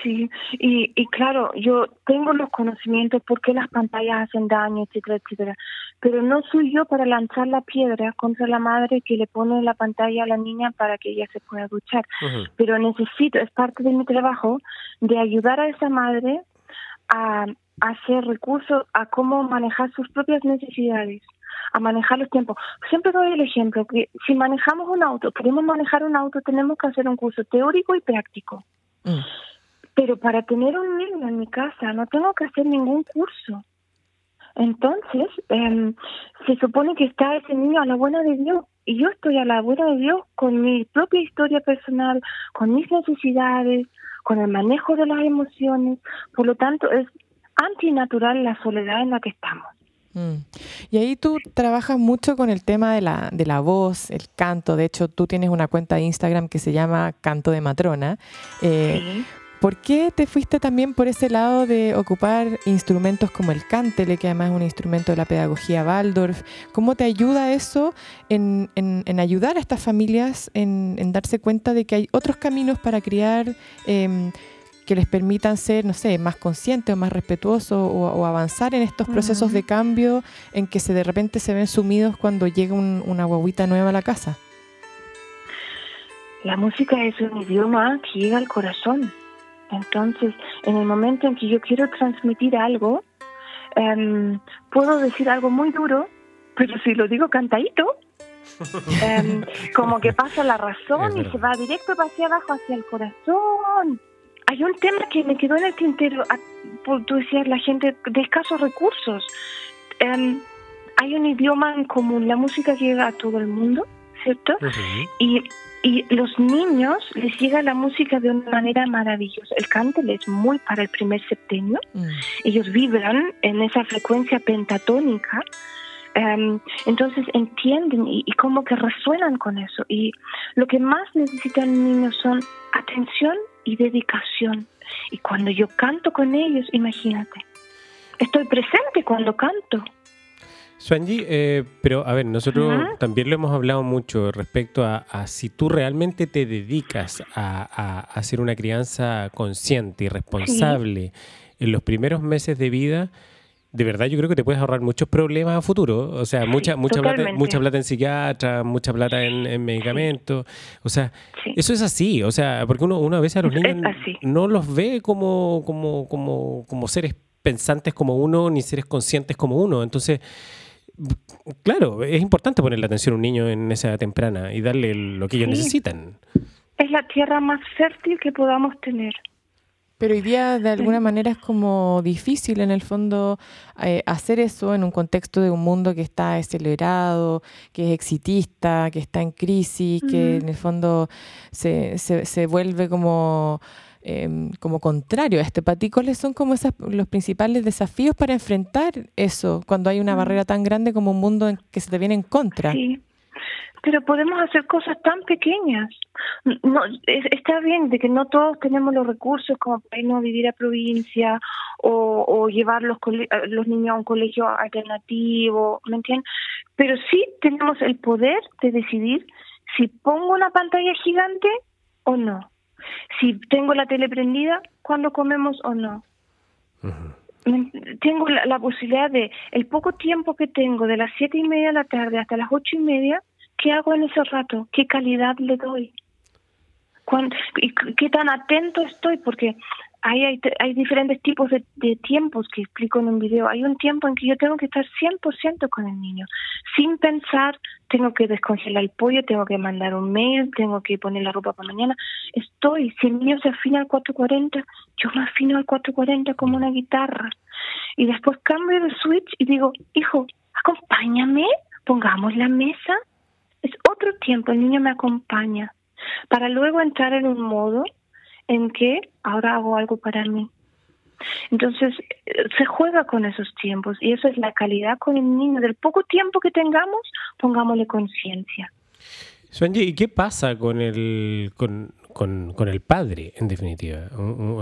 Sí, y, y claro, yo tengo los conocimientos por qué las pantallas hacen daño, etcétera, etcétera, pero no soy yo para lanzar la piedra contra la madre que le pone la pantalla a la niña para que ella se pueda duchar. Pero necesito, es parte de mi trabajo, de ayudar a esa madre a, hacer recursos, a cómo manejar sus propias necesidades a manejar los tiempos. Siempre doy el ejemplo que si manejamos un auto, queremos manejar un auto, tenemos que hacer un curso teórico y práctico. Mm. Pero para tener un niño en mi casa no tengo que hacer ningún curso. Entonces, eh, se supone que está ese niño a la buena de Dios y yo estoy a la buena de Dios con mi propia historia personal, con mis necesidades, con el manejo de las emociones. Por lo tanto, es antinatural la soledad en la que estamos. Mm. Y ahí tú trabajas mucho con el tema de la, de la voz, el canto. De hecho, tú tienes una cuenta de Instagram que se llama Canto de Matrona. Eh, ¿Por qué te fuiste también por ese lado de ocupar instrumentos como el cántele, que además es un instrumento de la pedagogía Waldorf? ¿Cómo te ayuda eso en, ayudar a estas familias en, darse cuenta de que hay otros caminos para criar em, que les permitan ser, no sé, más conscientes o más respetuosos o, avanzar en estos procesos de cambio en que se de repente se ven sumidos cuando llega una guaguita nueva a la casa? la música es un idioma que llega al corazón. Entonces, en el momento en que yo quiero transmitir algo, em, puedo decir algo muy duro, pero si lo digo cantadito, em, como que pasa la razón y se va directo hacia abajo, hacia el corazón. Hay un tema que me quedó en el tintero, tú decías, la gente de escasos recursos. Em, hay un idioma en común, la música llega a todo el mundo, ¿cierto? Y y los niños les llega la música de una manera maravillosa. El cántel es muy para el primer septenio. Mm. Ellos vibran en esa frecuencia pentatónica. Em, entonces entienden y, y, como que resuenan con eso. Y lo que más necesitan niños son atención y dedicación. Y cuando yo canto con ellos, imagínate, estoy presente cuando canto. Swanji, eh, pero a ver, nosotros también lo hemos hablado mucho respecto a, si tú realmente te dedicas a, hacer una crianza consciente y responsable en los primeros meses de vida, de verdad yo creo que te puedes ahorrar muchos problemas a futuro. O sea, mucha, mucha, plata, mucha plata en psiquiatra, mucha plata en, medicamentos. O sea, eso es así. O sea, porque uno, uno a veces a los niños no los ve como, como, como, como seres pensantes como uno, ni seres conscientes como uno. Entonces, claro, es importante ponerle atención a un niño en esa edad temprana y darle lo que ellos necesitan. Es la tierra más fértil que podamos tener. Pero hoy día de alguna manera es como difícil en el fondo eh, hacer eso en un contexto de un mundo que está acelerado, que es exitista, que está en crisis, que en el fondo se, se, se vuelve como Em, como contrario a este. ¿Para ti cuáles son como esas, los principales desafíos para enfrentar eso cuando hay una mm. barrera tan grande como un mundo en que se te viene en contra? Sí, pero podemos hacer cosas tan pequeñas. No, está bien de que no todos tenemos los recursos como para irnos a vivir a provincia o, o llevar los, los niños a un colegio alternativo, ¿me entiendes? Pero sí tenemos el poder de decidir si pongo una pantalla gigante o no si tengo la tele prendida, cuando comemos o no. Tengo la, posibilidad de, el poco tiempo que tengo, de las siete y media de la tarde hasta las ocho y media, ¿qué hago en ese rato? ¿Qué calidad le doy? y ¿Qué tan atento estoy? Porque hay, hay, diferentes tipos de, tiempos que explico en un video. Hay un tiempo en que yo tengo que estar 100% con el niño, sin pensar, tengo que descongelar el pollo, tengo que mandar un mail, tengo que poner la ropa para mañana. Estoy, si el niño se afina al 440, yo me afino al 440 como una guitarra. Y después cambio de switch y digo, hijo, acompáñame, pongamos la mesa. Es otro tiempo, el niño me acompaña. Para luego entrar en un modo en que ahora hago algo para mí. Entonces, se juega con esos tiempos y eso es la calidad con el niño. Del poco tiempo que tengamos, pongámosle conciencia. ¿y qué pasa con el, con, con, con, el padre, en definitiva.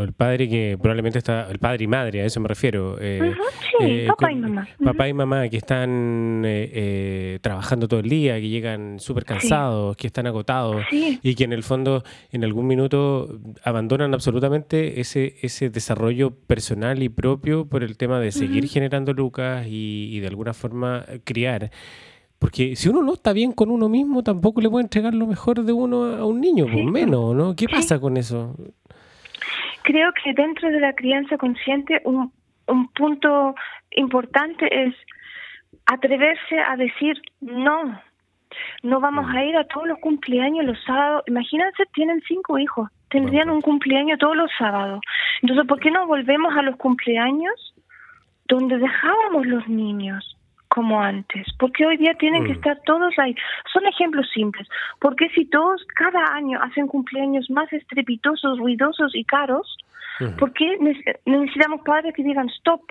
el padre que probablemente está, el padre y madre, a eso me refiero. Eh, sí, eh, papá y mamá. Papá y mamá que están eh, trabajando todo el día, que llegan súper cansados, que están agotados y que en el fondo en algún minuto abandonan absolutamente ese, ese desarrollo personal y propio por el tema de seguir generando lucas y, y de alguna forma criar. Porque si uno no está bien con uno mismo, tampoco le puede entregar lo mejor de uno a un niño, pues menos, ¿no? ¿Qué pasa con eso? Creo que dentro de la crianza consciente un, un punto importante es atreverse a decir no. No vamos mm. a ir a todos los cumpleaños los sábados. Imagínense, tienen cinco hijos. Tendrían un cumpleaños todos los sábados. Entonces, ¿por qué no volvemos a los cumpleaños donde dejábamos los niños? Como antes? porque hoy día tienen que mm. estar todos ahí? Son ejemplos simples. porque si todos cada año hacen cumpleaños más estrepitosos, ruidosos y caros? ¿Por qué necesitamos padres que digan stop?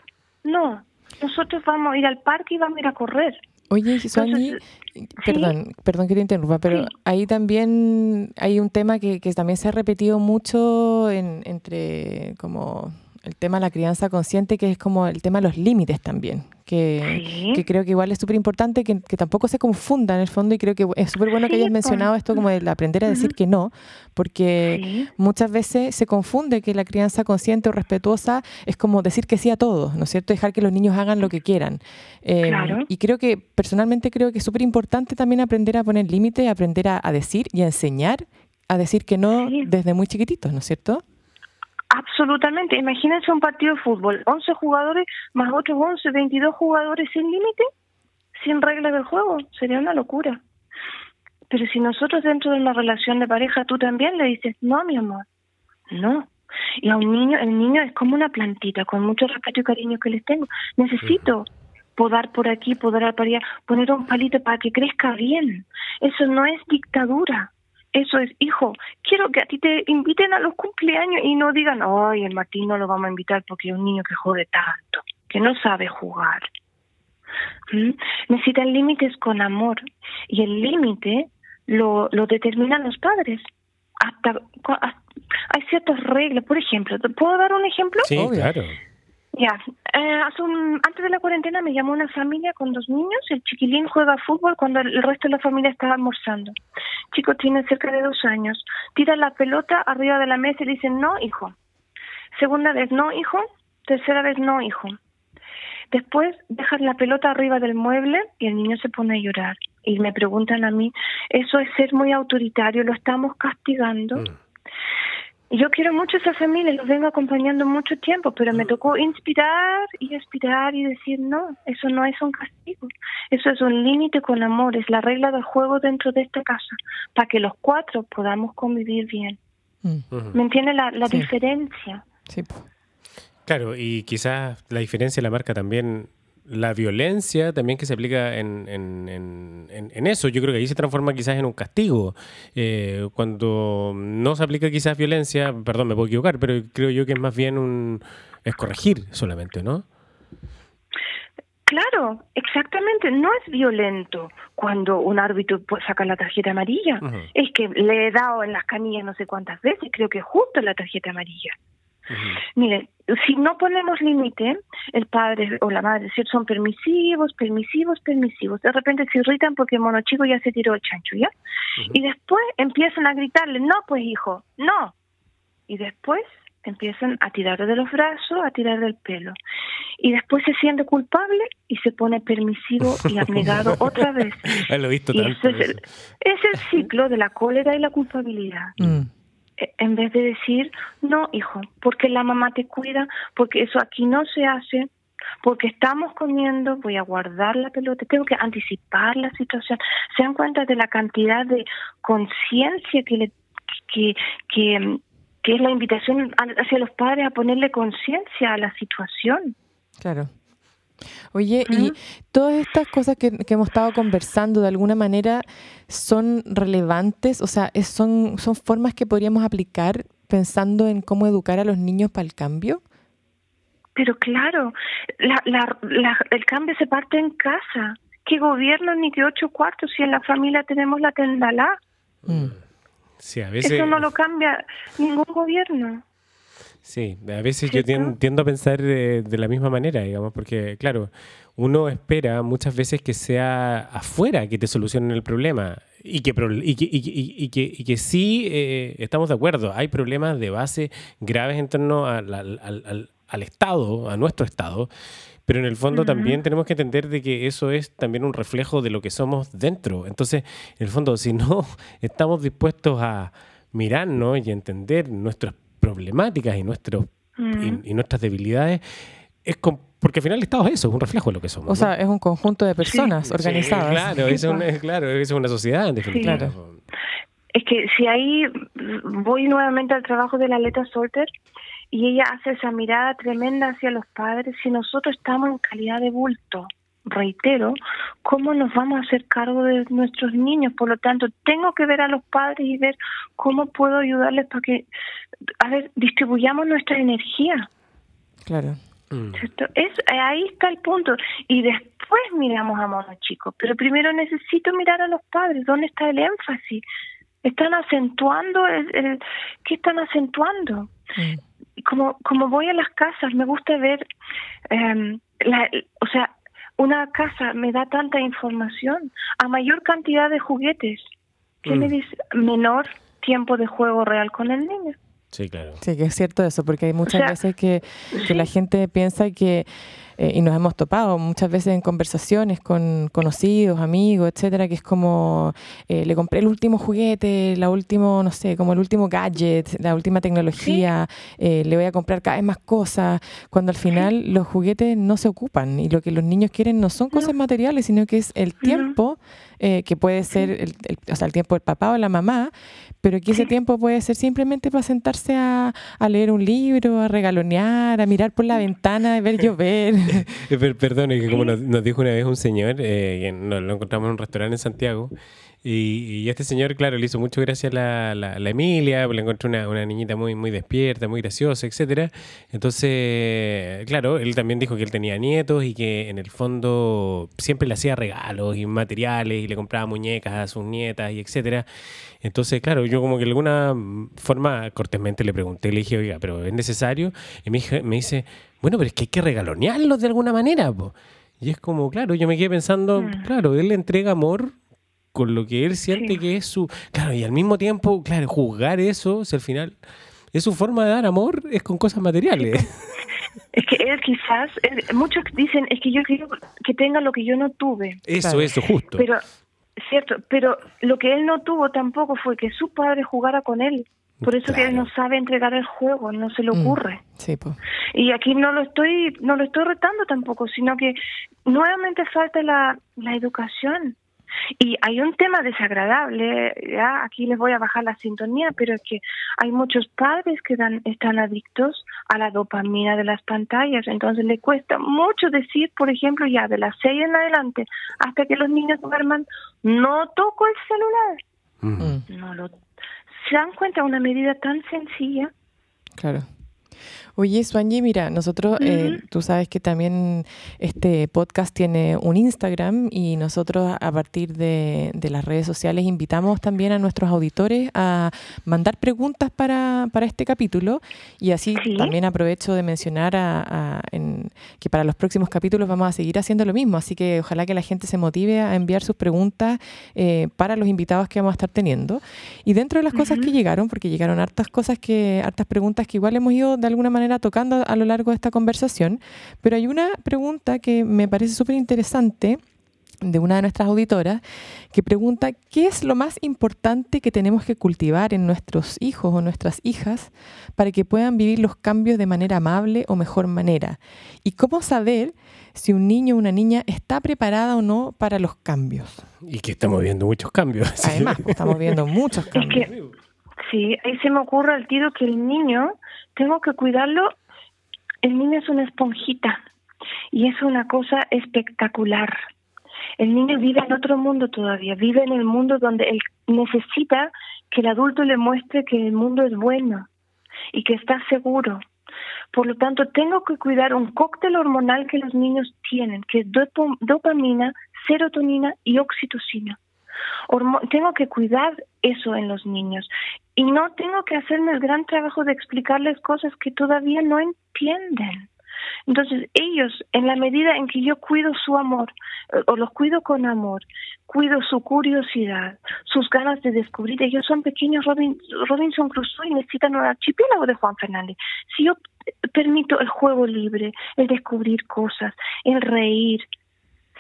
No, nosotros vamos a ir al parque y vamos a ir a correr. Oye, Sonia, perdón, perdón que te interrumpa, pero ahí también hay un tema que, que también se ha repetido mucho en, entre como el tema de la crianza consciente, que es como el tema de los límites también, que, que creo que igual es súper importante que, que, tampoco se confunda en el fondo y creo que es súper bueno que hayas mencionado esto como de aprender a decir que no, porque muchas veces se confunde que la crianza consciente o respetuosa es como decir que sí a todo, ¿no es cierto? Dejar que los niños hagan lo que quieran. Eh, y creo que personalmente creo que es súper importante también aprender a poner límites, aprender a, a decir y a enseñar a decir que no desde muy chiquititos, ¿no es cierto? Absolutamente. Imagínense un partido de fútbol, 11 jugadores más otros 11, 22 jugadores sin límite, sin reglas del juego. Sería una locura. Pero si nosotros dentro de una relación de pareja, tú también le dices, no, mi amor, no. Y a un niño, el niño es como una plantita, con mucho respeto y cariño que les tengo. Necesito podar por aquí, podar por allá, poner un palito para que crezca bien. Eso no es dictadura. Eso es, hijo, quiero que a ti te inviten a los cumpleaños y no digan, ay, el Martín no lo vamos a invitar porque es un niño que jode tanto, que no sabe jugar. ¿Mm? Necesitan límites con amor y el límite lo, lo determinan los padres. Hasta, hay ciertas reglas, por ejemplo, ¿puedo dar un ejemplo? Sí, claro. Ya, eh, antes de la cuarentena me llamó una familia con dos niños. El chiquilín juega fútbol cuando el resto de la familia está almorzando. chico tiene cerca de dos años. Tira la pelota arriba de la mesa y dice, no, hijo. Segunda vez, no, hijo. Tercera vez, no, hijo. Después dejan la pelota arriba del mueble y el niño se pone a llorar. Y me preguntan a mí, eso es ser muy autoritario, lo estamos castigando. Mm yo quiero mucho a esa familia, los vengo acompañando mucho tiempo, pero me tocó inspirar y inspirar y decir, no, eso no es un castigo, eso es un límite con amor, es la regla del juego dentro de esta casa, para que los cuatro podamos convivir bien. Mm. ¿Me entiende la, la diferencia? Sí. Claro, y quizás la diferencia la marca también la violencia también que se aplica en, en, eso, yo creo que ahí se transforma quizás en un castigo. Eh, cuando no se aplica quizás violencia, perdón, me puedo equivocar, pero creo yo que es más bien un es corregir solamente, ¿no? Claro, exactamente. No es violento cuando un árbitro saca la tarjeta amarilla. Es que le he dado en las canillas no sé cuántas veces, creo que justo la tarjeta amarilla. Miren, si no ponemos límite, el padre o la madre son permisivos, permisivos, permisivos. De repente se irritan porque el mono chico ya se tiró el chancho, ¿ya? Y después empiezan a gritarle, no, pues hijo, no. Y después empiezan a tirar de los brazos, a tirar del pelo. Y después se siente culpable y se pone permisivo y abnegado otra vez. Lo he visto tanto. Es el, ciclo de la cólera y la culpabilidad. Mm en vez de decir, no, hijo, porque la mamá te cuida, porque eso aquí no se hace, porque estamos comiendo, voy a guardar la pelota, tengo que anticipar la situación. Se dan cuenta de la cantidad de conciencia que, le, que, que, que es la invitación hacia los padres a ponerle conciencia a la situación. Claro. Oye, y todas estas cosas que, hemos estado conversando de alguna manera son relevantes, o sea, son, son formas que podríamos aplicar pensando en cómo educar a los niños para el cambio. Pero claro, el cambio se parte en casa. ¿Qué gobierno ni qué ocho cuartos si en la familia tenemos la tendalá? Mm. Sí, a veces... Eso no lo cambia ningún gobierno. Sí, a veces yo tiendo, a pensar de, la misma manera, digamos, porque, claro, uno espera muchas veces que sea afuera que te solucionen el problema y que, y que, y que, y que, sí eh, estamos de acuerdo, hay problemas de base graves en torno al, al, al, Estado, a nuestro Estado, pero en el fondo también tenemos que entender de que eso es también un reflejo de lo que somos dentro. Entonces, en el fondo, si no estamos dispuestos a mirarnos y entender nuestros problemáticas y, nuestros, y, nuestras debilidades, es porque al final el Estado es eso, es un reflejo de lo que somos. O sea, es un conjunto de personas organizadas. claro, es una, claro, es una sociedad en definitiva. Es que si ahí voy nuevamente al trabajo de la Leta Solter y ella hace esa mirada tremenda hacia los padres, si nosotros estamos en calidad de bulto, reitero, cómo nos vamos a hacer cargo de nuestros niños. Por lo tanto, tengo que ver a los padres y ver cómo puedo ayudarles para que, a ver, distribuyamos nuestra energía. Claro. Mm. Es, ahí está el punto. Y después miramos a monos chicos. Pero primero necesito mirar a los padres. ¿Dónde está el énfasis? ¿Están acentuando? El, ¿Qué están acentuando? Mm. Como, como voy a las casas, me gusta ver, eh, la, o sea, una casa me da tanta información, a mayor cantidad de juguetes, ¿qué me mm. dice? Menor tiempo de juego real con el niño. Sí, claro. Sí, que es cierto eso, porque hay muchas veces que, que la gente piensa que eh, y nos hemos topado muchas veces en conversaciones con conocidos, amigos, etcétera, que es como eh, le compré el último juguete, la último, no sé, como el último gadget, la última tecnología, eh, le voy a comprar cada vez más cosas, cuando al final los juguetes no se ocupan y lo que los niños quieren no son cosas materiales, sino que es el tiempo eh, que puede ser el, o sea, el tiempo del papá o la mamá, pero que ese tiempo puede ser simplemente para sentarse a, leer un libro, a regalonear, a mirar por la ventana, a ver llover. Perdón, que como nos, dijo una vez un señor, eh, nos lo encontramos en un restaurante en Santiago, y, este señor, claro, le hizo mucho gracia a la, la, Emilia, le encontró una, una, niñita muy, muy despierta, muy graciosa, etcétera. Entonces, claro, él también dijo que él tenía nietos y que en el fondo siempre le hacía regalos y materiales y le compraba muñecas a sus nietas y etcétera. Entonces, claro, yo como que de alguna forma cortésmente le pregunté, le dije, oiga, pero ¿es necesario? Y me, me dice, bueno, pero es que hay que regalonearlos de alguna manera, Y es como, claro, yo me quedé pensando, mm. claro, él le entrega amor con lo que él siente que es su... Claro, y al mismo tiempo, claro, juzgar eso, si al final es su forma de dar amor, es con cosas materiales. Es que él quizás, muchos dicen, es que yo quiero que tenga lo que yo no tuve. Eso, eso, justo. Pero, cierto, pero lo que él no tuvo tampoco fue que su padre jugara con él. Por eso que él no sabe entregar el juego, no se le mm, ocurre. sí, pues. Y aquí no lo estoy no lo estoy retando tampoco, sino que nuevamente falta la, la educación. Y hay un tema desagradable, ya aquí les voy a bajar la sintonía, pero es que hay muchos padres que dan, están adictos a la dopamina de las pantallas, entonces le cuesta mucho decir, por ejemplo, ya de las seis en adelante hasta que los niños duerman, no toco el celular. Mm. No lo se dan cuenta una medida tan sencilla. Claro. Oye, Swanji, mira, nosotros, eh, tú sabes que también este podcast tiene un Instagram y nosotros a partir de, las redes sociales invitamos también a nuestros auditores a mandar preguntas para, para este capítulo. Y así también aprovecho de mencionar a, que para los próximos capítulos vamos a seguir haciendo lo mismo, así que ojalá que la gente se motive a enviar sus preguntas eh, para los invitados que vamos a estar teniendo. Y dentro de las cosas que llegaron, porque llegaron hartas cosas que, hartas preguntas que igual hemos ido de alguna manera tocando a lo largo de esta conversación, pero hay una pregunta que me parece súper interesante de una de nuestras auditoras que pregunta qué es lo más importante que tenemos que cultivar en nuestros hijos o nuestras hijas para que puedan vivir los cambios de manera amable o mejor manera y cómo saber si un niño o una niña está preparada o no para los cambios. Y que estamos viendo muchos cambios. Además, estamos viendo muchos cambios. sí, ahí se me ocurre el tiro que el niño tengo que cuidarlo. El niño es una esponjita y es una cosa espectacular. El niño vive en otro mundo todavía, vive en el mundo donde él necesita que el adulto le muestre que el mundo es bueno y que está seguro. Por lo tanto, tengo que cuidar un cóctel hormonal que los niños tienen, que es dopamina, serotonina y oxitocina tengo que cuidar eso en los niños y no tengo que hacerme el gran trabajo de explicarles cosas que todavía no entienden. Entonces, ellos, en la medida en que yo cuido su amor, eh, o los cuido con amor, cuido su curiosidad, sus ganas de descubrir, ellos son pequeños Robinson Crusoe y necesitan un archipiélago de Juan Fernández. Si yo permito el juego libre, el descubrir cosas, el reír,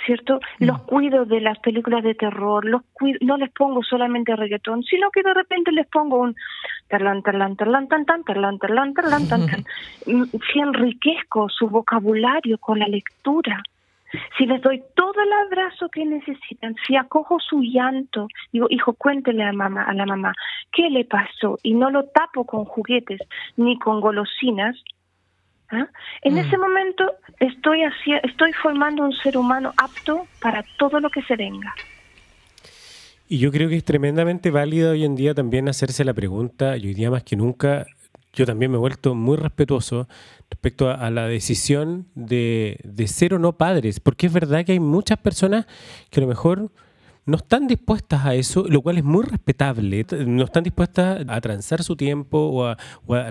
¿cierto? Mm. Los cuido de las películas de terror, los no les pongo solamente reggaetón, sino que de repente les pongo un tarlan, tarlan, tarlan, tan, tan, tarlan, tarlan, tarlan, tan, tan. Mm, si enriquezco su vocabulario con la lectura, si les doy todo el abrazo que necesitan, si acojo su llanto, digo, hijo, cuéntele a mamá, a la mamá, ¿qué le pasó? Y no lo tapo con juguetes ni con golosinas, ¿Ah? En ese mm. momento estoy, estoy formando un ser humano apto para todo lo que se venga. Y yo creo que es tremendamente válido hoy en día también hacerse la pregunta, y hoy día más que nunca, yo también me he vuelto muy respetuoso respecto a, la decisión de, de, ser o no padres, porque es verdad que hay muchas personas que a lo mejor no están dispuestas a eso, lo cual es muy respetable, no están dispuestas a transar su tiempo o a,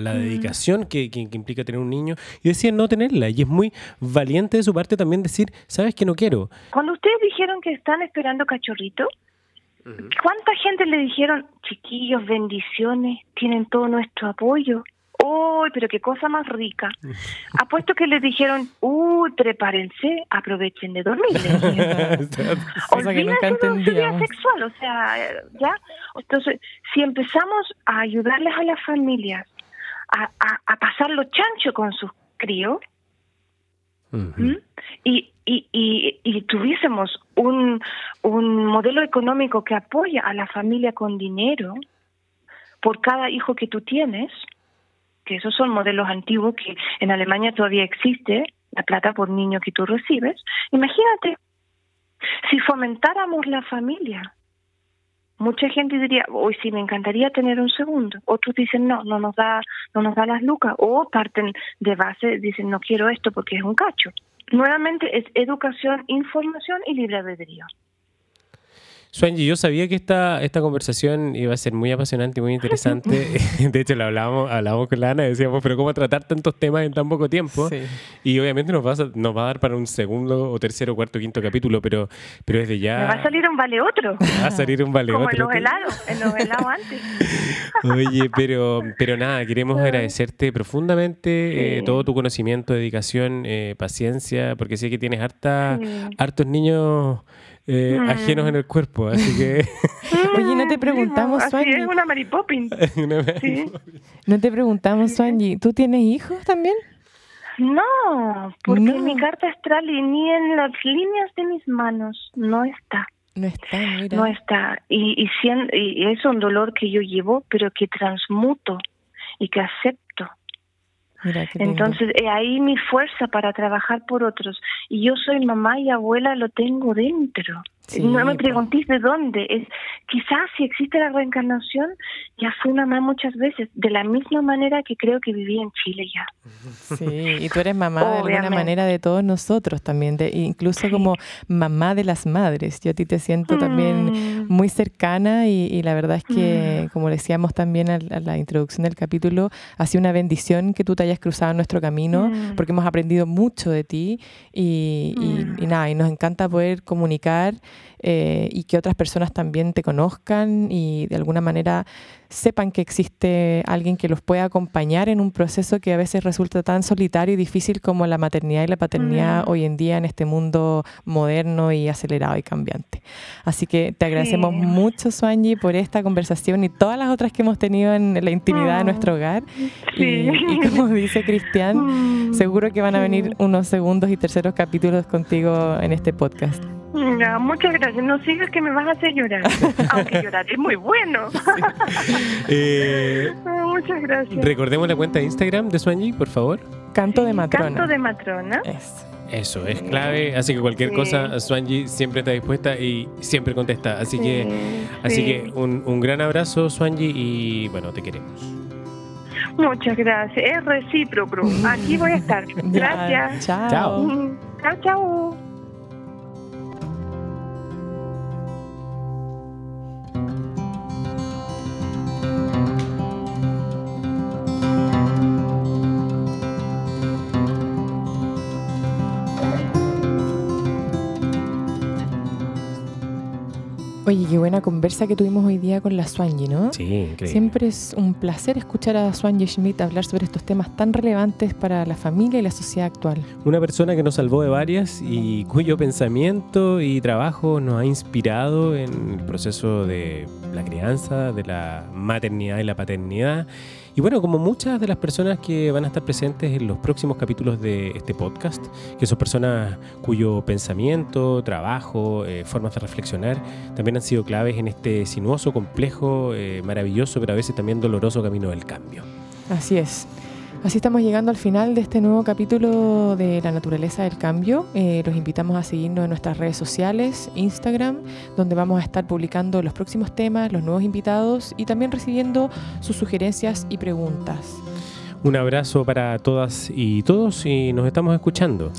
la mm. dedicación que, implica tener un niño y deciden no tenerla. Y es muy valiente de su parte también decir, sabes que no quiero. Cuando ustedes dijeron que están esperando cachorrito, ¿cuánta gente le dijeron, chiquillos, bendiciones, tienen todo nuestro apoyo? Uy, pero qué cosa más rica. Apuesto que les dijeron, uy, prepárense, aprovechen de dormir. Que nunca vida sexual, o sea, ya. Entonces, si empezamos a ayudarles a las familias a, a, pasar lo chancho con sus críos, y, y, y, y, tuviésemos un, un modelo económico que apoya a la familia con dinero por cada hijo que tú tienes, que esos son modelos antiguos que en Alemania todavía existe, la plata por niño que tú recibes, imagínate, si fomentáramos la familia, mucha gente diría, hoy sí me encantaría tener un segundo. Otros dicen, no, no nos da, no nos da las lucas. O parten de base, dicen, no quiero esto porque es un cacho. Nuevamente es educación, información y libre albedrío. Swanji, yo sabía que esta, esta conversación iba a ser muy apasionante y muy interesante. de hecho, la hablábamos, hablábamos con la Ana y decíamos, pero ¿cómo tratar tantos temas en tan poco tiempo? Y obviamente nos va, a, nos va a dar para un segundo o tercero, cuarto, quinto capítulo, pero, pero desde ya... Me va a salir un vale otro. Va a salir un vale Como otro. en los helados, en los helados antes. Oye, pero, pero nada, queremos agradecerte profundamente eh, todo tu conocimiento, dedicación, eh, paciencia, porque sé que tienes harta, hartos niños eh, ajenos en el cuerpo, así que... Oye, no te preguntamos, Así es una Mary Poppins. No te preguntamos, Swanji, ¿tú tienes hijos también? No, porque mi carta astral ni en las líneas de mis manos no está. No está, mira. No está. Y, y, y es un dolor que yo llevo, pero que transmuto y que acepto. Entonces, ahí mi fuerza para trabajar por otros. Y yo soy mamá y abuela, lo tengo dentro no me preguntéis de dónde. Es quizás si existe la reencarnación, ya fui mamá muchas veces, de la misma manera que creo que viví en Chile ya. Sí, y tú eres mamá de alguna manera de todos nosotros también, de, incluso como mamá de las madres. Yo a ti te siento también mm. muy cercana y, la verdad es que, mm. como decíamos también a, la introducción del capítulo, ha sido una bendición que tú te hayas cruzado en nuestro camino, mm. porque hemos aprendido mucho de ti y, y nada, y nos encanta poder comunicar eh, y que otras personas también te conozcan y de alguna manera sepan que existe alguien que los pueda acompañar en un proceso que a veces resulta tan solitario y difícil como la maternidad y la paternidad hoy en día en este mundo moderno y acelerado y cambiante. Así que te agradecemos mucho, Swanji, por esta conversación y todas las otras que hemos tenido en la intimidad de nuestro hogar. Y, como dice Cristian, mm. seguro que van a venir unos segundos y terceros capítulos contigo en este podcast. Muchas gracias. No sigas que me vas a hacer llorar. Aunque llorar es muy bueno. Eh, muchas gracias. Recordemos la cuenta de Instagram de Swanji, por favor. Canto de matrona. Canto de matrona. Eso es clave, así que cualquier cosa, Swanji siempre está dispuesta y siempre contesta. Así que, así que un, un gran abrazo, Swanji, y bueno, te queremos. Muchas gracias, es recíproco. Aquí voy a estar. Gracias. chao. Chao, chao. Oye, qué buena conversa que tuvimos hoy día con la Swanji, ¿no? Sí, increíble. Siempre es un placer escuchar a Swanji Schmidt hablar sobre estos temas tan relevantes para la familia y la sociedad actual. Una persona que nos salvó de varias y cuyo pensamiento y trabajo nos ha inspirado en el proceso de la crianza, de la maternidad y la paternidad y bueno, como muchas de las personas que van a estar presentes en los próximos capítulos de este podcast, que son personas cuyo pensamiento, trabajo, eh, formas de reflexionar también han sido claves en este sinuoso, complejo, eh, maravilloso, pero a veces también doloroso camino del cambio. Así es. Así estamos llegando al final de este nuevo capítulo de La naturaleza del cambio. Eh, los invitamos a seguirnos en nuestras redes sociales, Instagram, donde vamos a estar publicando los próximos temas, los nuevos invitados y también recibiendo sus sugerencias y preguntas. Un abrazo para todas y todos y nos estamos escuchando.